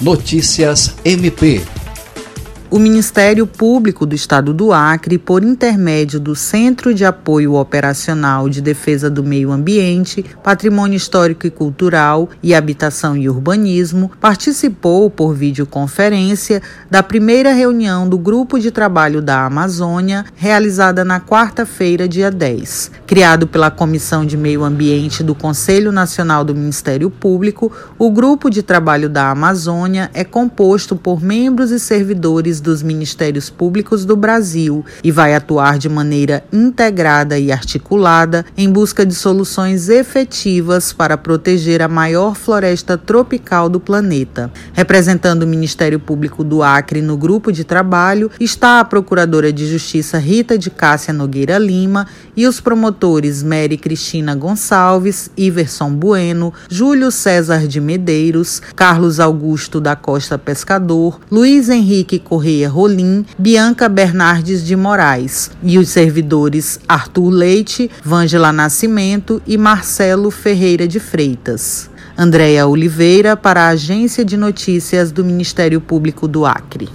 Notícias MP o Ministério Público do Estado do Acre, por intermédio do Centro de Apoio Operacional de Defesa do Meio Ambiente, Patrimônio Histórico e Cultural e Habitação e Urbanismo, participou por videoconferência da primeira reunião do Grupo de Trabalho da Amazônia, realizada na quarta-feira, dia 10. Criado pela Comissão de Meio Ambiente do Conselho Nacional do Ministério Público, o Grupo de Trabalho da Amazônia é composto por membros e servidores dos Ministérios Públicos do Brasil e vai atuar de maneira integrada e articulada em busca de soluções efetivas para proteger a maior floresta tropical do planeta. Representando o Ministério Público do Acre no grupo de trabalho está a Procuradora de Justiça Rita de Cássia Nogueira Lima e os promotores Mary Cristina Gonçalves, Iverson Bueno, Júlio César de Medeiros, Carlos Augusto da Costa Pescador, Luiz Henrique Correia Correia Rolim, Bianca Bernardes de Moraes e os servidores Arthur Leite, Vângela Nascimento e Marcelo Ferreira de Freitas. Andréia Oliveira para a Agência de Notícias do Ministério Público do Acre.